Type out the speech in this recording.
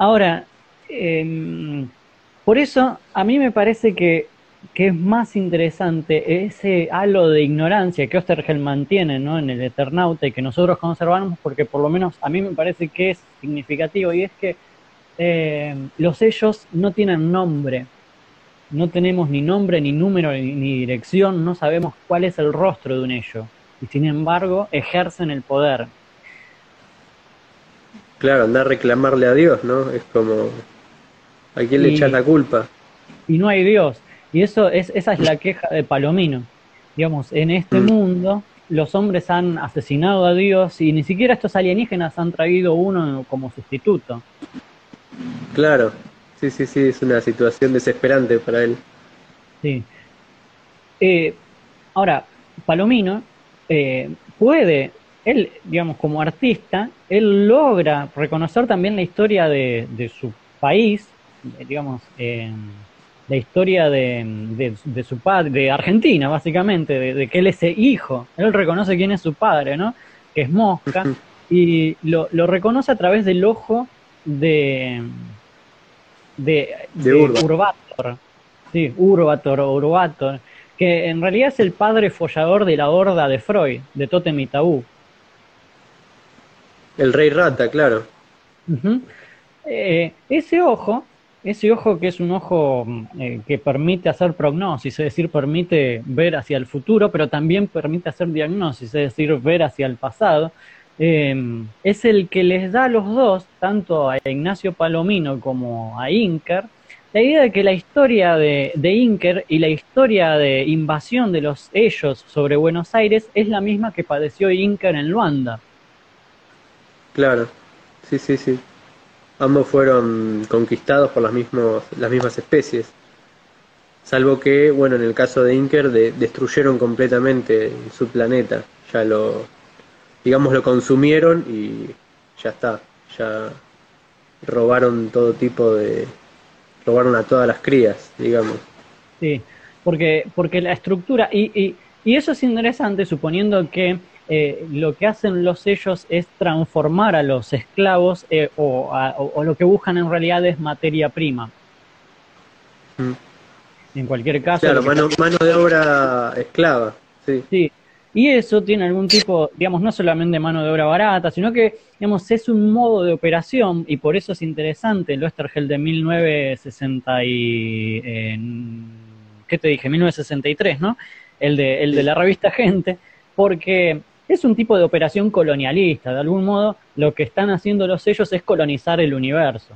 Ahora, em, por eso a mí me parece que, que, es más interesante ese halo de ignorancia que Ostergel mantiene ¿no? en el Eternauta y que nosotros conservamos, porque por lo menos a mí me parece que es significativo, y es que eh, los sellos no tienen nombre, no tenemos ni nombre, ni número, ni, dirección, no sabemos cuál es el rostro de un ello, y sin embargo ejercen el poder. Claro, andar a reclamarle a Dios, ¿no? Es como, ¿a quién le echas la culpa? Y no hay Dios. Y eso es, esa es la queja de Palomino. Digamos, en este mm. mundo los hombres han asesinado a Dios y ni siquiera estos alienígenas han traído uno como sustituto. Claro, sí, sí, sí, es una situación desesperante para él. Sí. Eh, ahora, Palomino eh, puede él, digamos, como artista, él logra reconocer también la historia de, de su país, digamos, eh, la historia de, de, su padre, de Argentina, básicamente, de, que él es hijo. Él reconoce quién es su padre, ¿no? Que es Mosca, y lo, lo reconoce a través del ojo de, de, Urbator. Sí, Urbator, que en realidad es el padre follador de la horda de Freud, de Totem y Tabú. El rey rata, claro. Eh, ese ojo, ese ojo que es un ojo eh, que permite hacer prognosis, es decir, permite ver hacia el futuro, pero también permite hacer diagnosis, es decir, ver hacia el pasado, eh, es el que les da a los dos, tanto a Ignacio Palomino como a Inker, la idea de que la historia de, de, Inker y la historia de invasión de los ellos sobre Buenos Aires es la misma que padeció Inker en Luanda. Claro, sí, sí, sí. Ambos fueron conquistados por las, mismos, las mismas especies. Salvo que, bueno, en el caso de Inker, destruyeron completamente su planeta. Ya lo, digamos, lo consumieron y ya está. Ya robaron todo tipo de. robaron a todas las crías, digamos. Sí, porque, porque la estructura. Y, y, y eso es interesante, suponiendo que eh, lo que hacen los sellos es transformar a los esclavos eh, o, lo que buscan en realidad es materia prima. Mm. En cualquier caso. Claro, mano, de obra esclava. Sí. sí. Y eso tiene algún tipo, digamos, no solamente mano de obra barata, sino que, digamos, es un modo de operación y por eso es interesante el Westergel de 1960 y... ¿Qué te dije? 1963, ¿no? El de, el de la revista Gente, porque es un tipo de operación colonialista. De algún modo, lo que están haciendo los sellos es colonizar el universo.